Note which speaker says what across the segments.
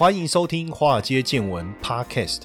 Speaker 1: 欢迎收听《华尔街见闻》Podcast。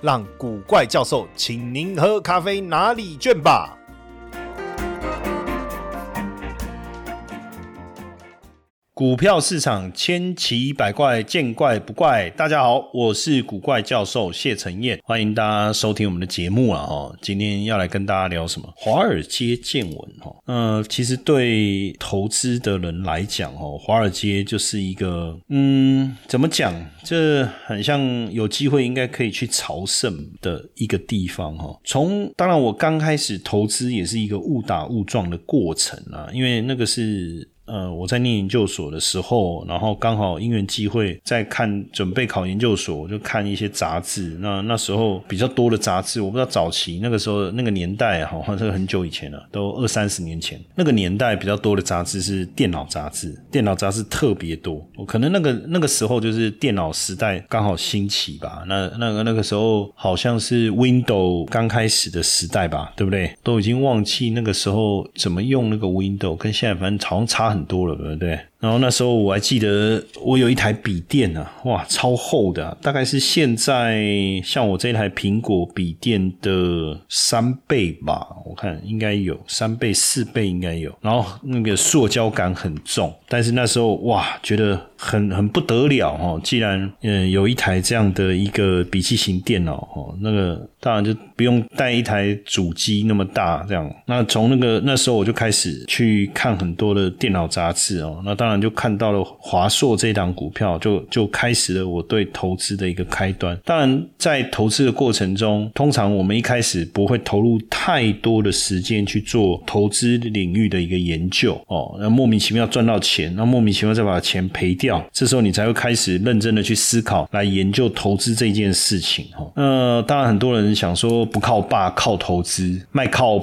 Speaker 1: 让古怪教授请您喝咖啡拿礼券吧。股票市场千奇百怪，见怪不怪。大家好，我是古怪教授谢承彦，欢迎大家收听我们的节目啊！哈，今天要来跟大家聊什么？华尔街见闻哈。呃，其实对投资的人来讲哦，华尔街就是一个嗯，怎么讲？这很像有机会应该可以去朝圣的一个地方哈。从当然，我刚开始投资也是一个误打误撞的过程啊，因为那个是。呃，我在念研究所的时候，然后刚好因缘机会在看准备考研究所，就看一些杂志。那那时候比较多的杂志，我不知道早期那个时候那个年代哈，这个很久以前了，都二三十年前。那个年代比较多的杂志是电脑杂志，电脑杂志特别多。我可能那个那个时候就是电脑时代刚好兴起吧。那那个那个时候好像是 Window 刚开始的时代吧，对不对？都已经忘记那个时候怎么用那个 Window，跟现在反正好像差很。很多了，对不对？然后那时候我还记得，我有一台笔电啊，哇，超厚的，大概是现在像我这一台苹果笔电的三倍吧，我看应该有三倍、四倍应该有。然后那个塑胶感很重，但是那时候哇，觉得很很不得了哦。既然嗯有一台这样的一个笔记型电脑哦，那个当然就不用带一台主机那么大这样。那从那个那时候我就开始去看很多的电脑杂志哦，那当。当然就看到了华硕这档股票，就就开始了我对投资的一个开端。当然，在投资的过程中，通常我们一开始不会投入太多的时间去做投资领域的一个研究哦。那莫名其妙赚到钱，那莫名其妙再把钱赔掉，这时候你才会开始认真的去思考，来研究投资这件事情哈。呃，当然很多人想说不靠爸，靠投资，卖靠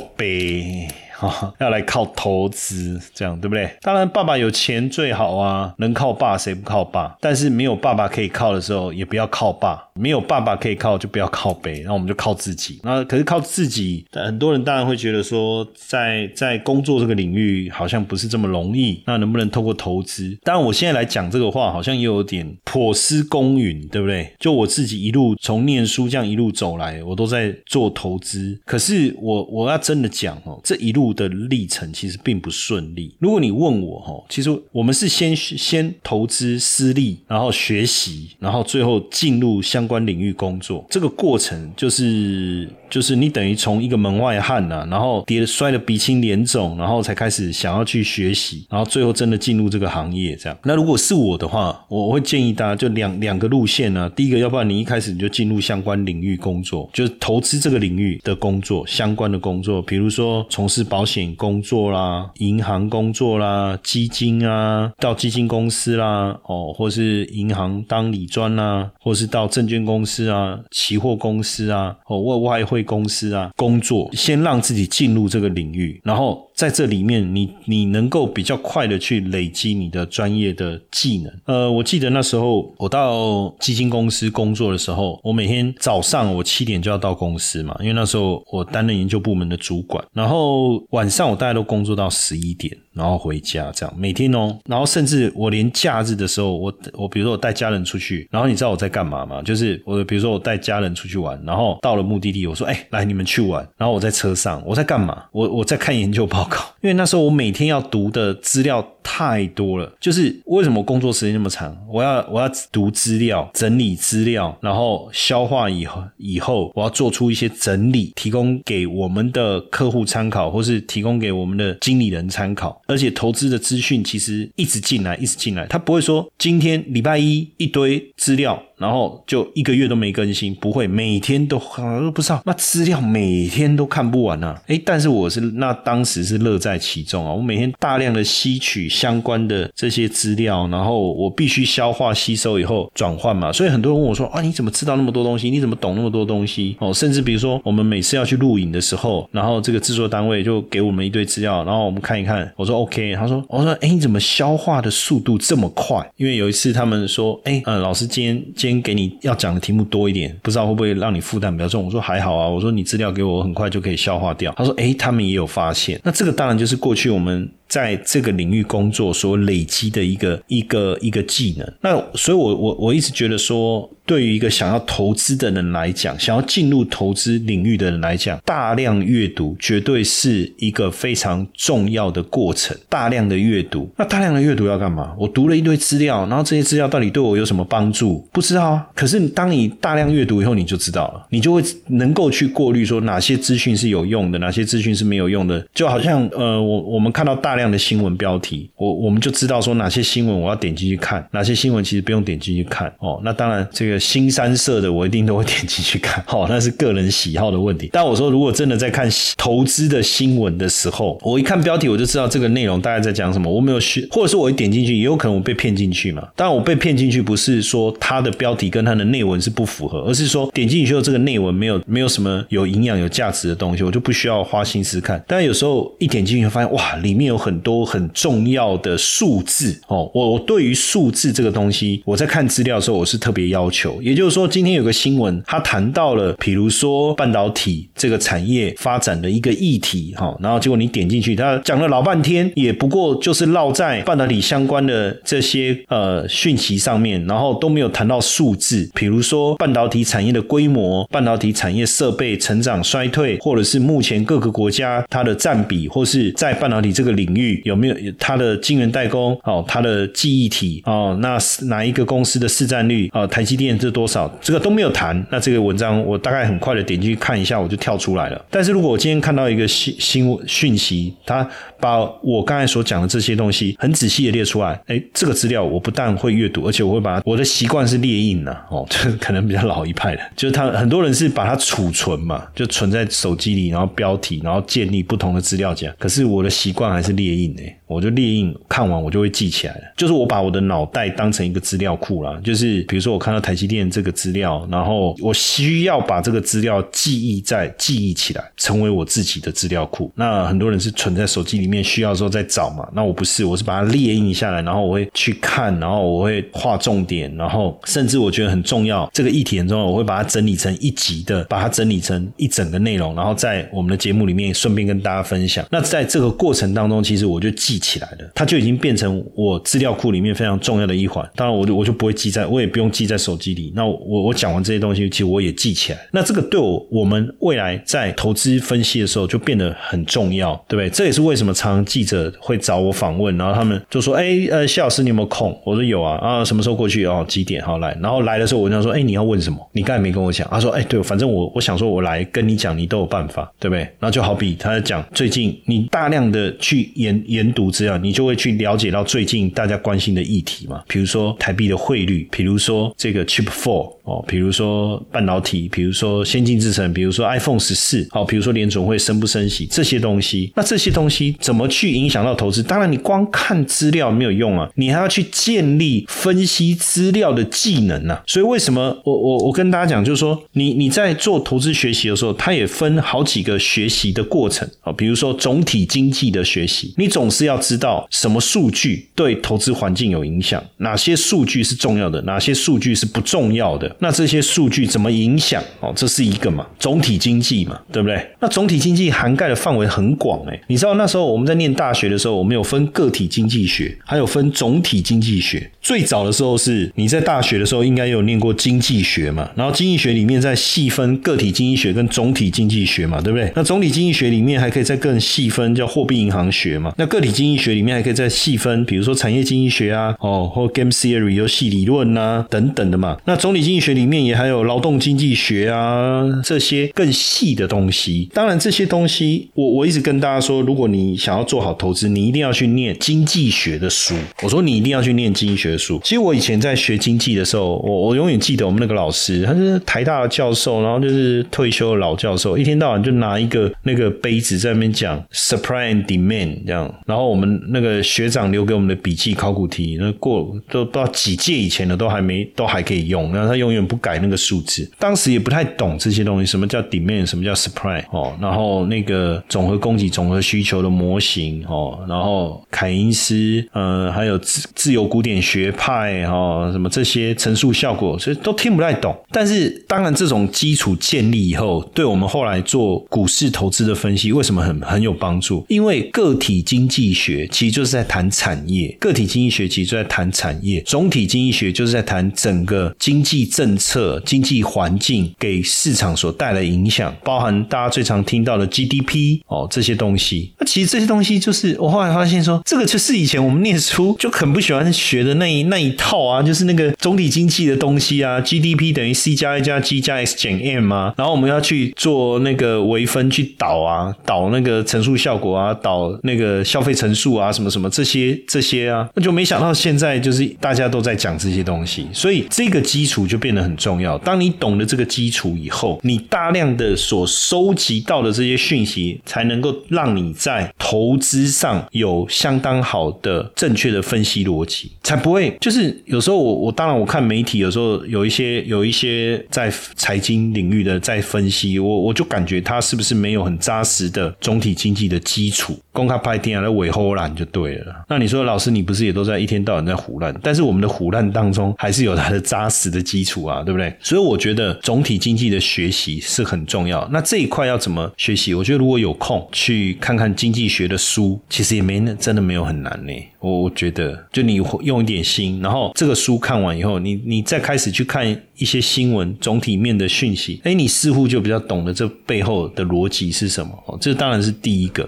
Speaker 1: 要来靠投资，这样对不对？当然，爸爸有钱最好啊，能靠爸谁不靠爸？但是没有爸爸可以靠的时候，也不要靠爸；没有爸爸可以靠，就不要靠呗。那我们就靠自己。那可是靠自己，很多人当然会觉得说，在在工作这个领域好像不是这么容易。那能不能透过投资？当然，我现在来讲这个话，好像又有点颇失公允，对不对？就我自己一路从念书这样一路走来，我都在做投资。可是我我要真的讲哦，这一路。的历程其实并不顺利。如果你问我哈，其实我们是先先投资私立，然后学习，然后最后进入相关领域工作。这个过程就是就是你等于从一个门外汉呐，然后跌摔得鼻青脸肿，然后才开始想要去学习，然后最后真的进入这个行业这样。那如果是我的话，我会建议大家就两两个路线呢。第一个，要不然你一开始你就进入相关领域工作，就是投资这个领域的工作相关的工作，比如说从事保。险工作啦，银行工作啦，基金啊，到基金公司啦，哦，或是银行当理专啦，或是到证券公司啊，期货公司啊，哦，外外汇公司啊，工作，先让自己进入这个领域，然后。在这里面，你你能够比较快的去累积你的专业的技能。呃，我记得那时候我到基金公司工作的时候，我每天早上我七点就要到公司嘛，因为那时候我担任研究部门的主管，然后晚上我大概都工作到十一点。然后回家这样每天哦，然后甚至我连假日的时候，我我比如说我带家人出去，然后你知道我在干嘛吗？就是我比如说我带家人出去玩，然后到了目的地，我说哎，来你们去玩，然后我在车上我在干嘛？我我在看研究报因为那时候我每天要读的资料太多了。就是为什么工作时间那么长？我要我要读资料，整理资料，然后消化以后以后，我要做出一些整理，提供给我们的客户参考，或是提供给我们的经理人参考。而且投资的资讯其实一直进来，一直进来，他不会说今天礼拜一一堆资料。然后就一个月都没更新，不会每天都都不知道那资料每天都看不完啊！哎，但是我是那当时是乐在其中啊！我每天大量的吸取相关的这些资料，然后我必须消化吸收以后转换嘛。所以很多人问我说：“啊，你怎么知道那么多东西？你怎么懂那么多东西？”哦，甚至比如说我们每次要去录影的时候，然后这个制作单位就给我们一堆资料，然后我们看一看。我说 OK，他说：“我说，哎，你怎么消化的速度这么快？”因为有一次他们说：“哎，呃，老师今天先给你要讲的题目多一点，不知道会不会让你负担比较重？”我说：“还好啊。”我说：“你资料给我，很快就可以消化掉。”他说：“诶，他们也有发现。”那这个当然就是过去我们。在这个领域工作所累积的一个一个一个技能，那所以，我我我一直觉得说，对于一个想要投资的人来讲，想要进入投资领域的人来讲，大量阅读绝对是一个非常重要的过程。大量的阅读，那大量的阅读要干嘛？我读了一堆资料，然后这些资料到底对我有什么帮助？不知道啊。可是当你大量阅读以后，你就知道了，你就会能够去过滤说哪些资讯是有用的，哪些资讯是没有用的。就好像呃，我我们看到大。量的新闻标题，我我们就知道说哪些新闻我要点进去看，哪些新闻其实不用点进去看哦。那当然，这个新三色的我一定都会点进去看，哦，那是个人喜好的问题。但我说，如果真的在看投资的新闻的时候，我一看标题我就知道这个内容大概在讲什么。我没有去，或者是我一点进去，也有可能我被骗进去嘛。当然，我被骗进去不是说它的标题跟它的内文是不符合，而是说点进去之后这个内文没有没有什么有营养、有价值的东西，我就不需要花心思看。但有时候一点进去发现，哇，里面有。很多很重要的数字哦，我对于数字这个东西，我在看资料的时候，我是特别要求。也就是说，今天有个新闻，他谈到了，比如说半导体这个产业发展的一个议题，哈，然后结果你点进去，他讲了老半天，也不过就是绕在半导体相关的这些呃讯息上面，然后都没有谈到数字，比如说半导体产业的规模、半导体产业设备成长衰退，或者是目前各个国家它的占比，或是在半导体这个领。域有没有它的晶圆代工？哦，它的记忆体哦，那哪一个公司的市占率？哦，台积电是多少？这个都没有谈。那这个文章我大概很快的点进去看一下，我就跳出来了。但是如果我今天看到一个新新讯息，它把我刚才所讲的这些东西很仔细的列出来，哎，这个资料我不但会阅读，而且我会把我的习惯是列印的哦，就 是可能比较老一派的，就是他很多人是把它储存嘛，就存在手机里，然后标题，然后建立不同的资料夹。可是我的习惯还是列。列印呢，我就列印，看完我就会记起来了。就是我把我的脑袋当成一个资料库啦。就是比如说我看到台积电这个资料，然后我需要把这个资料记忆在记忆起来，成为我自己的资料库。那很多人是存在手机里面，需要时候再找嘛。那我不是，我是把它列印下来，然后我会去看，然后我会画重点，然后甚至我觉得很重要，这个议题很重要，我会把它整理成一集的，把它整理成一整个内容，然后在我们的节目里面顺便跟大家分享。那在这个过程当中，其实我就记起来了，它就已经变成我资料库里面非常重要的一环。当然，我就我就不会记在，我也不用记在手机里。那我我讲完这些东西，其实我也记起来。那这个对我我们未来在投资分析的时候就变得很重要，对不对？这也是为什么常常记者会找我访问，然后他们就说：“哎，呃，谢老师，你有没有空？”我说：“有啊，啊，什么时候过去？哦，几点？好来。”然后来的时候，我就说：“哎，你要问什么？你刚才没跟我讲。”他说：“哎，对，反正我我想说，我来跟你讲，你都有办法，对不对？”然后就好比他在讲最近你大量的去。研研读资料，你就会去了解到最近大家关心的议题嘛，比如说台币的汇率，比如说这个 Chip Four 哦，比如说半导体，比如说先进制程，比如说 iPhone 十四，好，比如说联总会升不升息这些东西，那这些东西怎么去影响到投资？当然，你光看资料没有用啊，你还要去建立分析资料的技能呐。所以为什么我我我跟大家讲，就是说你你在做投资学习的时候，它也分好几个学习的过程啊，比如说总体经济的学习。你总是要要知道什么数据对投资环境有影响，哪些数据是重要的，哪些数据是不重要的。那这些数据怎么影响？哦，这是一个嘛，总体经济嘛，对不对？那总体经济涵盖的范围很广诶。你知道那时候我们在念大学的时候，我们有分个体经济学，还有分总体经济学。最早的时候是你在大学的时候应该有念过经济学嘛，然后经济学里面再细分个体经济学跟总体经济学嘛，对不对？那总体经济学里面还可以再更细分，叫货币银行学嘛。那个体经经济学里面还可以再细分，比如说产业经济学啊，哦，或 game theory 游戏理论啊等等的嘛。那总体经济学里面也还有劳动经济学啊这些更细的东西。当然这些东西，我我一直跟大家说，如果你想要做好投资，你一定要去念经济学的书。我说你一定要去念经济学的书。其实我以前在学经济的时候，我我永远记得我们那个老师，他是台大的教授，然后就是退休的老教授，一天到晚就拿一个那个杯子在那边讲 supply and demand。这样，然后我们那个学长留给我们的笔记考古题，那过都不知道几届以前的都还没都还可以用，然后他永远不改那个数字。当时也不太懂这些东西，什么叫 demand，什么叫 supply 哦，然后那个总和供给、总和需求的模型哦，然后凯因斯呃，还有自自由古典学派哦，什么这些陈述效果，所以都听不太懂。但是当然，这种基础建立以后，对我们后来做股市投资的分析，为什么很很有帮助？因为个体经济学学其实就是在谈产业，个体经济学其实就在谈产业，总体经济学就是在谈整个经济政策、经济环境给市场所带来影响，包含大家最常听到的 GDP 哦这些东西。那其实这些东西就是我后来发现说，这个就是以前我们念书就很不喜欢学的那一那一套啊，就是那个总体经济的东西啊，GDP 等于 C 加 A 加 G 加 X 减 M 啊，然后我们要去做那个微分去导啊，导那个乘数效果啊，导那个消费乘数啊，什么什么这些这些啊，那就没想到现在就是大家都在讲这些东西，所以这个基础就变得很重要。当你懂了这个基础以后，你大量的所收集到的这些讯息，才能够让你在投资上有相当好的正确的分析逻辑，才不会就是有时候我我当然我看媒体有时候有一些有一些在财经领域的在分析，我我就感觉他是不是没有很扎实的总体经济的基础，公开拍天啊，来尾后烂就对了。那你说老师你不是也都在一天到晚在胡乱？但是我们的胡乱当中还是有它的扎实的基础啊，对不对？所以我觉得总体经济的学习是很重要。那这一块要怎么学习？我觉得如果有空去看看经济学的书，其实也没那真的没有很难呢。我我觉得就你用一点心，然后这个书看完以后，你你再开始去看一些新闻总体面的讯息，哎，你似乎就比较懂得这背后的逻辑是什么。哦，这当然是第一个。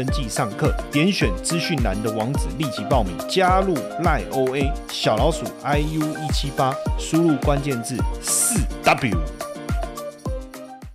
Speaker 1: 登记上课，点选资讯栏的网址立即报名，加入赖 OA 小老鼠 iu 一七八，输入关键字四 W。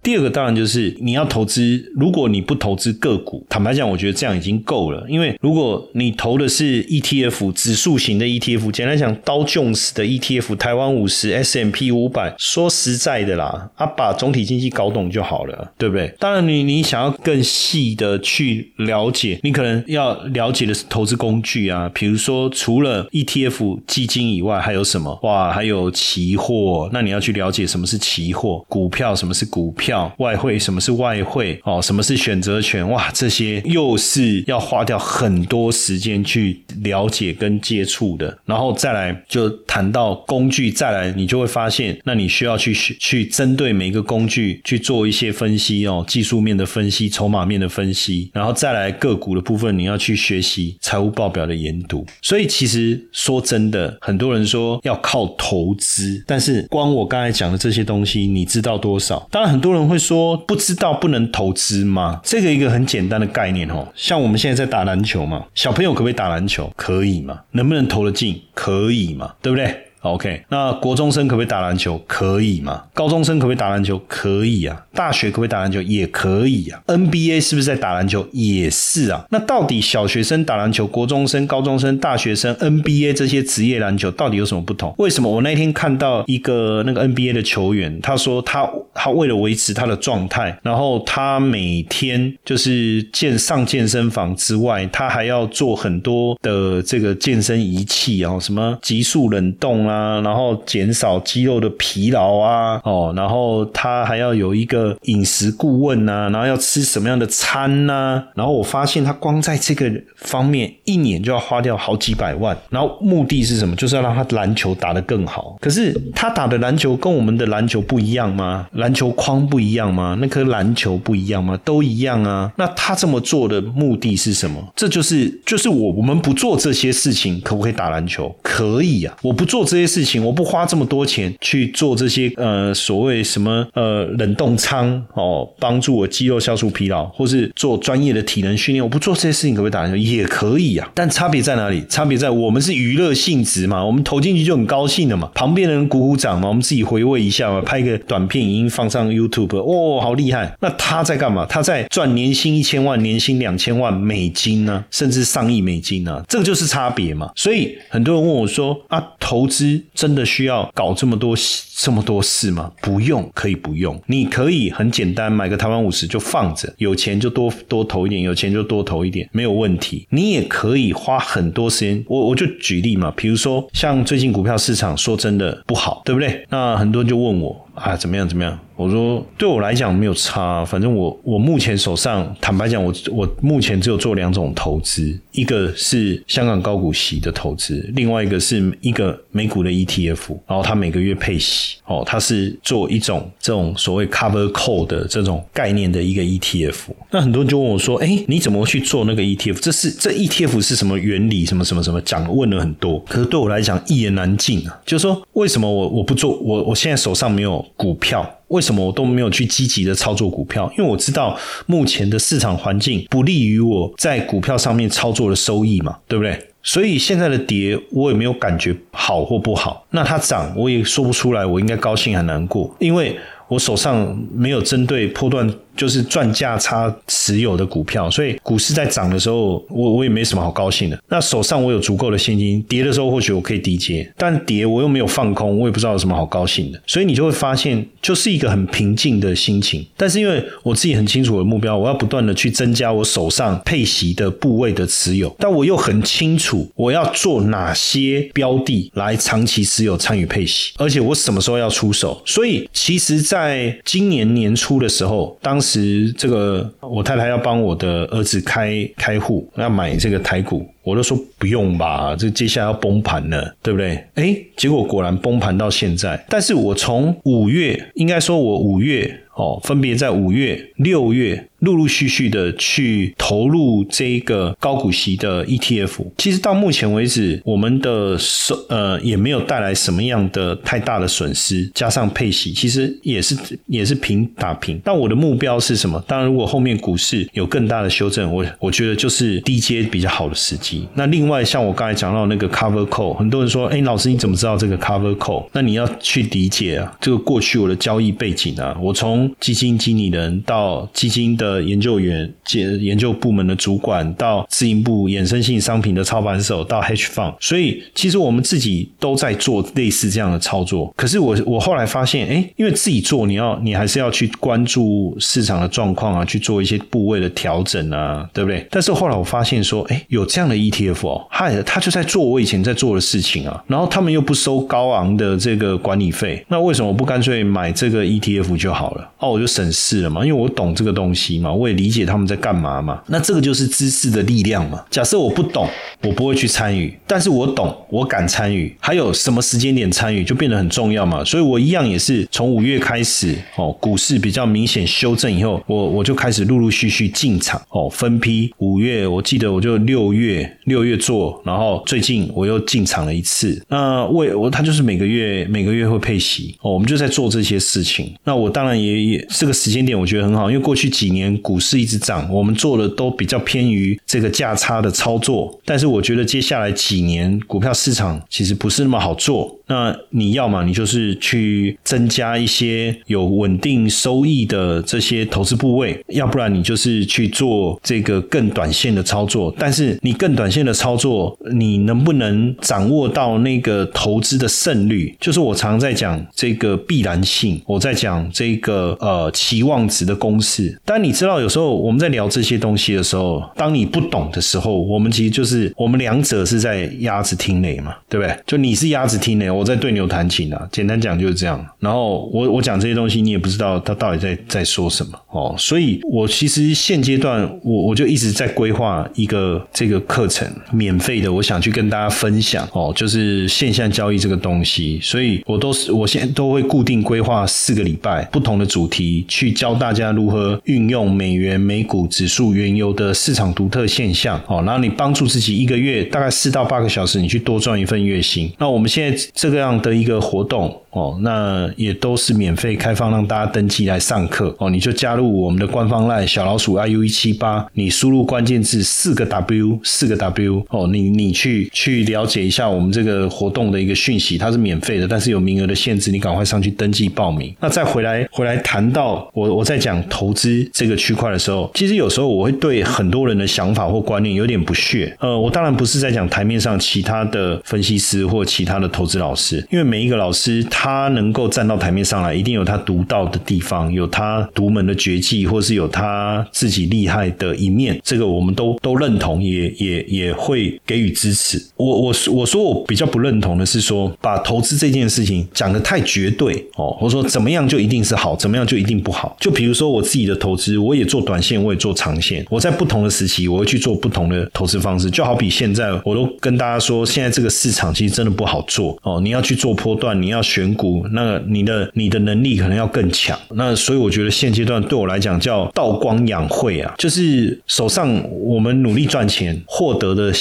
Speaker 1: 第二个当然就是你要投资，如果你不投资个股，坦白讲，我觉得这样已经够了。因为如果你投的是 ETF 指数型的 ETF，简单讲刀 Jones 的 ETF，台湾五十 S M P 五百，说实在的啦，啊，把总体经济搞懂就好了，对不对？当然，你你想要更细的去了解，你可能要了解的是投资工具啊，比如说除了 ETF 基金以外，还有什么？哇，还有期货，那你要去了解什么是期货，股票什么是股票。外汇什么是外汇？哦，什么是选择权？哇，这些又是要花掉很多时间去了解跟接触的。然后再来就谈到工具，再来你就会发现，那你需要去去针对每一个工具去做一些分析哦，技术面的分析、筹码面的分析，然后再来个股的部分，你要去学习财务报表的研读。所以其实说真的，很多人说要靠投资，但是光我刚才讲的这些东西，你知道多少？当然很多人会说不知道不能投资吗？这个一个很简单的概念哦，像我们现在在打篮球嘛，小朋友可不可以打篮球？可以嘛？能不能投得进？可以嘛？对不对？OK，那国中生可不可以打篮球？可以吗？高中生可不可以打篮球？可以啊。大学可不可以打篮球？也可以啊。NBA 是不是在打篮球？也是啊。那到底小学生打篮球、国中生、高中生、大学生 NBA 这些职业篮球到底有什么不同？为什么我那天看到一个那个 NBA 的球员，他说他他为了维持他的状态，然后他每天就是健上健身房之外，他还要做很多的这个健身仪器啊，什么急速冷冻啊。啊，然后减少肌肉的疲劳啊，哦，然后他还要有一个饮食顾问呐，然后要吃什么样的餐呐，然后我发现他光在这个方面一年就要花掉好几百万，然后目的是什么？就是要让他篮球打得更好。可是他打的篮球跟我们的篮球不一样吗？篮球框不一样吗？那颗篮球不一样吗？都一样啊。那他这么做的目的是什么？这就是就是我我们不做这些事情，可不可以打篮球？可以啊，我不做这。这些事情，我不花这么多钱去做这些呃所谓什么呃冷冻仓哦，帮助我肌肉消除疲劳，或是做专业的体能训练，我不做这些事情可不可以打篮球？也可以啊，但差别在哪里？差别在我们是娱乐性质嘛，我们投进去就很高兴的嘛，旁边的人鼓鼓掌嘛，我们自己回味一下嘛，拍个短片影音放上 YouTube，哦，好厉害！那他在干嘛？他在赚年薪一千万、年薪两千万美金呢，甚至上亿美金呢？这个就是差别嘛。所以很多人问我说：“啊，投资真的需要搞这么多这么多事吗？”不用，可以不用。你可以很简单，买个台湾五十就放着，有钱就多多投一点，有钱就多投一点，没有问题。你也可以花很多时间。我我就举例嘛，比如说像最近股票市场说真的不好，对不对？那很多人就问我啊，怎么样怎么样？我说，对我来讲没有差，反正我我目前手上，坦白讲，我我目前只有做两种投资，一个是香港高股息的投资，另外一个是一个美股的 ETF，然后它每个月配息，哦，它是做一种这种所谓 cover call 的这种概念的一个 ETF。那很多人就问我说，哎，你怎么去做那个 ETF？这是这 ETF 是什么原理？什么什么什么？讲问了很多，可是对我来讲一言难尽啊。就是说，为什么我我不做？我我现在手上没有股票。为什么我都没有去积极的操作股票？因为我知道目前的市场环境不利于我在股票上面操作的收益嘛，对不对？所以现在的跌我也没有感觉好或不好。那它涨我也说不出来，我应该高兴还难过，因为我手上没有针对波段。就是赚价差持有的股票，所以股市在涨的时候，我我也没什么好高兴的。那手上我有足够的现金，跌的时候或许我可以低接，但跌我又没有放空，我也不知道有什么好高兴的。所以你就会发现，就是一个很平静的心情。但是因为我自己很清楚我的目标，我要不断的去增加我手上配息的部位的持有，但我又很清楚我要做哪些标的来长期持有参与配息，而且我什么时候要出手。所以其实在今年年初的时候，当时这个我太太要帮我的儿子开开户，要买这个台股，我都说不用吧，这接下来要崩盘了，对不对？哎，结果果然崩盘到现在。但是我从五月，应该说我五月哦，分别在五月、六月。陆陆续续的去投入这个高股息的 ETF，其实到目前为止，我们的收呃也没有带来什么样的太大的损失，加上配息，其实也是也是平打平。但我的目标是什么？当然，如果后面股市有更大的修正，我我觉得就是低阶比较好的时机。那另外，像我刚才讲到那个 Cover Call，很多人说，哎，老师你怎么知道这个 Cover Call？那你要去理解啊，这个过去我的交易背景啊，我从基金经理人到基金的。研究员、研研究部门的主管，到自营部衍生性商品的操盘手，到 H fund，所以其实我们自己都在做类似这样的操作。可是我我后来发现，哎，因为自己做，你要你还是要去关注市场的状况啊，去做一些部位的调整啊，对不对？但是后来我发现说，哎，有这样的 ETF 哦，嗨，他就在做我以前在做的事情啊，然后他们又不收高昂的这个管理费，那为什么不干脆买这个 ETF 就好了？哦，我就省事了嘛，因为我懂这个东西。嘛，我也理解他们在干嘛嘛。那这个就是知识的力量嘛。假设我不懂，我不会去参与；但是我懂，我敢参与。还有什么时间点参与，就变得很重要嘛。所以我一样也是从五月开始哦，股市比较明显修正以后，我我就开始陆陆续续进场哦，分批。五月我记得我就六月六月做，然后最近我又进场了一次。那为我他就是每个月每个月会配息哦，我们就在做这些事情。那我当然也也这个时间点我觉得很好，因为过去几年。股市一直涨，我们做的都比较偏于这个价差的操作，但是我觉得接下来几年股票市场其实不是那么好做。那你要嘛，你就是去增加一些有稳定收益的这些投资部位，要不然你就是去做这个更短线的操作。但是你更短线的操作，你能不能掌握到那个投资的胜率？就是我常在讲这个必然性，我在讲这个呃期望值的公式。但你知道，有时候我们在聊这些东西的时候，当你不懂的时候，我们其实就是我们两者是在鸭子听雷嘛，对不对？就你是鸭子听雷，我在对牛弹琴啊。简单讲就是这样。然后我我讲这些东西，你也不知道他到底在在说什么哦。所以我其实现阶段我我就一直在规划一个这个课程，免费的，我想去跟大家分享哦，就是现象交易这个东西。所以我都是我现在都会固定规划四个礼拜不同的主题，去教大家如何运用。美元、美股指数、原油的市场独特现象，哦，然后你帮助自己一个月大概四到八个小时，你去多赚一份月薪。那我们现在这样的一个活动。哦，那也都是免费开放让大家登记来上课哦，你就加入我们的官方 LINE 小老鼠 iu 一七八，你输入关键字四个 W 四个 W 哦，你你去去了解一下我们这个活动的一个讯息，它是免费的，但是有名额的限制，你赶快上去登记报名。那再回来回来谈到我我在讲投资这个区块的时候，其实有时候我会对很多人的想法或观念有点不屑。呃，我当然不是在讲台面上其他的分析师或其他的投资老师，因为每一个老师他他能够站到台面上来，一定有他独到的地方，有他独门的绝技，或是有他自己厉害的一面。这个我们都都认同，也也也会给予支持。我我我说我比较不认同的是说，把投资这件事情讲的太绝对哦，或者说怎么样就一定是好，怎么样就一定不好。就比如说我自己的投资，我也做短线，我也做长线。我在不同的时期，我会去做不同的投资方式。就好比现在，我都跟大家说，现在这个市场其实真的不好做哦。你要去做波段，你要选股，那你的你的能力可能要更强。那所以我觉得现阶段对我来讲叫道光养晦啊，就是手上我们努力赚钱获得的。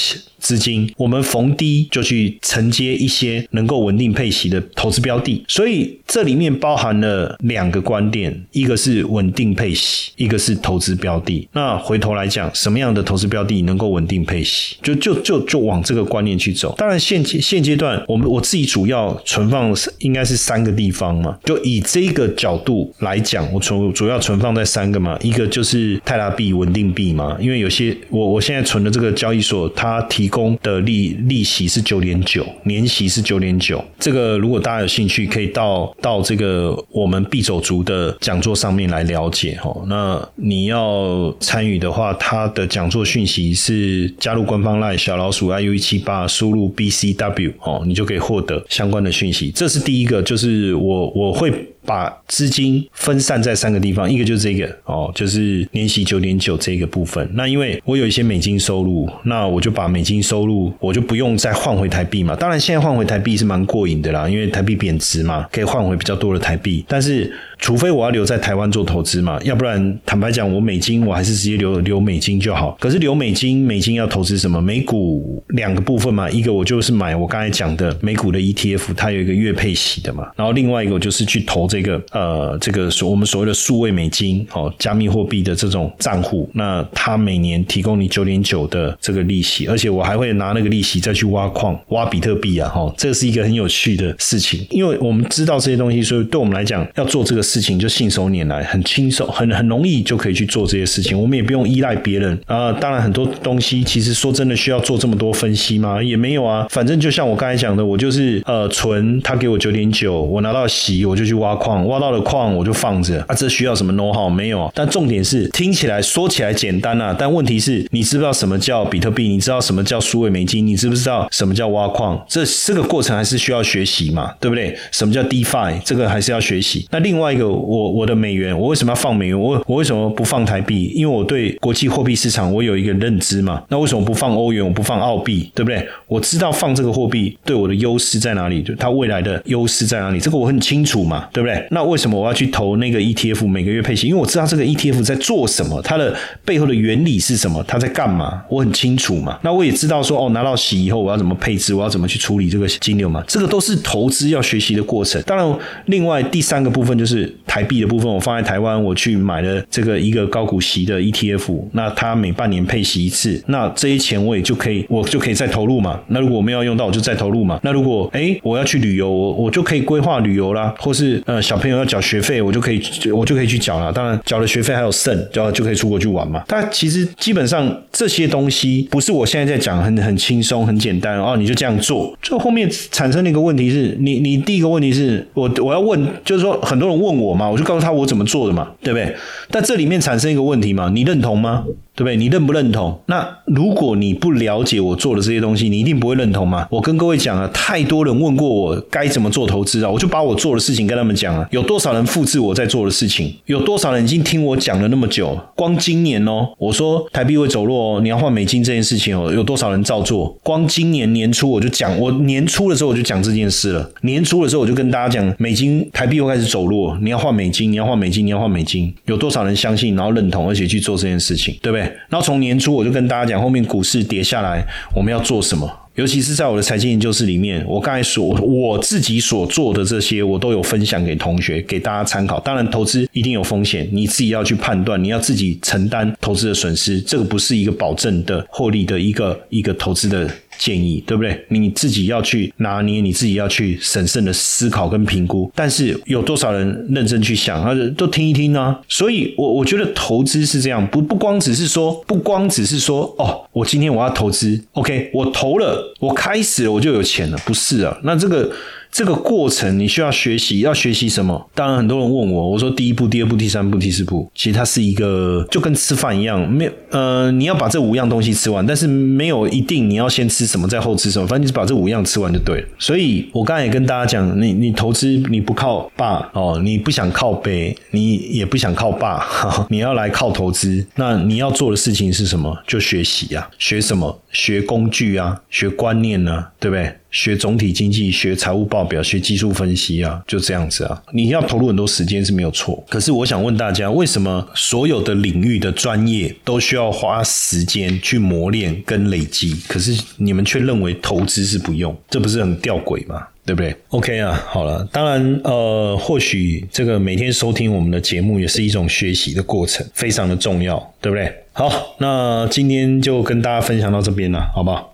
Speaker 1: 资金，我们逢低就去承接一些能够稳定配息的投资标的，所以这里面包含了两个观点，一个是稳定配息，一个是投资标的。那回头来讲，什么样的投资标的能够稳定配息，就就就就往这个观念去走。当然，现现阶段我们我自己主要存放应该是三个地方嘛，就以这个角度来讲，我存主要存放在三个嘛，一个就是泰拉币稳定币嘛，因为有些我我现在存的这个交易所，它提公的利利息是九点九，年息是九点九。这个如果大家有兴趣，可以到到这个我们必走族的讲座上面来了解哦。那你要参与的话，他的讲座讯息是加入官方 LINE 小老鼠 iu 一七八，输入 bcw 哦，你就可以获得相关的讯息。这是第一个，就是我我会。把资金分散在三个地方，一个就是这个哦，就是年息九点九这个部分。那因为我有一些美金收入，那我就把美金收入，我就不用再换回台币嘛。当然，现在换回台币是蛮过瘾的啦，因为台币贬值嘛，可以换回比较多的台币。但是，除非我要留在台湾做投资嘛，要不然坦白讲，我美金我还是直接留留美金就好。可是留美金，美金要投资什么？美股两个部分嘛，一个我就是买我刚才讲的美股的 ETF，它有一个月配息的嘛。然后另外一个我就是去投。这个呃，这个所我们所谓的数位美金哦，加密货币的这种账户，那它每年提供你九点九的这个利息，而且我还会拿那个利息再去挖矿，挖比特币啊，哈，这是一个很有趣的事情。因为我们知道这些东西，所以对我们来讲，要做这个事情就信手拈来，很轻松，很很容易就可以去做这些事情。我们也不用依赖别人啊。当然，很多东西其实说真的，需要做这么多分析吗？也没有啊。反正就像我刚才讲的，我就是呃存，他给我九点九，我拿到席，我就去挖。矿挖到了矿我就放着啊，这需要什么 know how 没有？但重点是听起来说起来简单啊，但问题是你知不知道什么叫比特币？你知道什么叫数位美金？你知不知道什么叫挖矿？这这个过程还是需要学习嘛，对不对？什么叫 DeFi？这个还是要学习。那另外一个，我我的美元，我为什么要放美元？我我为什么不放台币？因为我对国际货币市场我有一个认知嘛。那为什么不放欧元？我不放澳币，对不对？我知道放这个货币对我的优势在哪里，就它未来的优势在哪里？这个我很清楚嘛，对不对？那为什么我要去投那个 ETF 每个月配息？因为我知道这个 ETF 在做什么，它的背后的原理是什么，它在干嘛，我很清楚嘛。那我也知道说，哦，拿到息以后我要怎么配置，我要怎么去处理这个金流嘛。这个都是投资要学习的过程。当然，另外第三个部分就是 it 台币的部分，我放在台湾，我去买了这个一个高股息的 ETF，那它每半年配息一次，那这些钱我也就可以，我就可以再投入嘛。那如果我没有用到，我就再投入嘛。那如果哎我要去旅游，我我就可以规划旅游啦，或是呃。小朋友要缴学费，我就可以，我就可以去缴了。当然，缴了学费还有剩，就就可以出国去玩嘛。但其实基本上这些东西不是我现在在讲，很很轻松、很简单哦。你就这样做，就后面产生的一个问题是你，你第一个问题是我我要问，就是说很多人问我嘛，我就告诉他我怎么做的嘛，对不对？但这里面产生一个问题嘛，你认同吗？对不对？你认不认同？那如果你不了解我做的这些东西，你一定不会认同吗？我跟各位讲了，太多人问过我该怎么做投资啊，我就把我做的事情跟他们讲啊。有多少人复制我在做的事情？有多少人已经听我讲了那么久？光今年哦，我说台币会走弱哦，你要换美金这件事情哦，有多少人照做？光今年年初我就讲，我年初的时候我就讲这件事了。年初的时候我就跟大家讲，美金台币又开始走弱，你要换美金，你要换美金，你要换美金。有多少人相信，然后认同，而且去做这件事情，对不对？然后从年初我就跟大家讲，后面股市跌下来，我们要做什么？尤其是在我的财经研究室里面，我刚才所我自己所做的这些，我都有分享给同学，给大家参考。当然，投资一定有风险，你自己要去判断，你要自己承担投资的损失，这个不是一个保证的获利的一个一个投资的。建议对不对？你自己要去拿捏，你自己要去审慎的思考跟评估。但是有多少人认真去想？啊，都听一听呢？所以，我我觉得投资是这样，不不光只是说，不光只是说，哦，我今天我要投资，OK，我投了，我开始了，我就有钱了，不是啊？那这个。这个过程你需要学习，要学习什么？当然很多人问我，我说第一步、第二步、第三步、第四步，其实它是一个就跟吃饭一样，没有呃，你要把这五样东西吃完，但是没有一定你要先吃什么，再后吃什么，反正你把这五样吃完就对了。所以我刚才也跟大家讲，你你投资你不靠爸哦，你不想靠背，你也不想靠爸，你要来靠投资，那你要做的事情是什么？就学习啊，学什么？学工具啊，学观念啊，对不对？学总体经济，学财务报表，学技术分析啊，就这样子啊。你要投入很多时间是没有错，可是我想问大家，为什么所有的领域的专业都需要花时间去磨练跟累积？可是你们却认为投资是不用，这不是很吊诡吗？对不对？OK 啊，好了，当然呃，或许这个每天收听我们的节目也是一种学习的过程，非常的重要，对不对？好，那今天就跟大家分享到这边了，好不好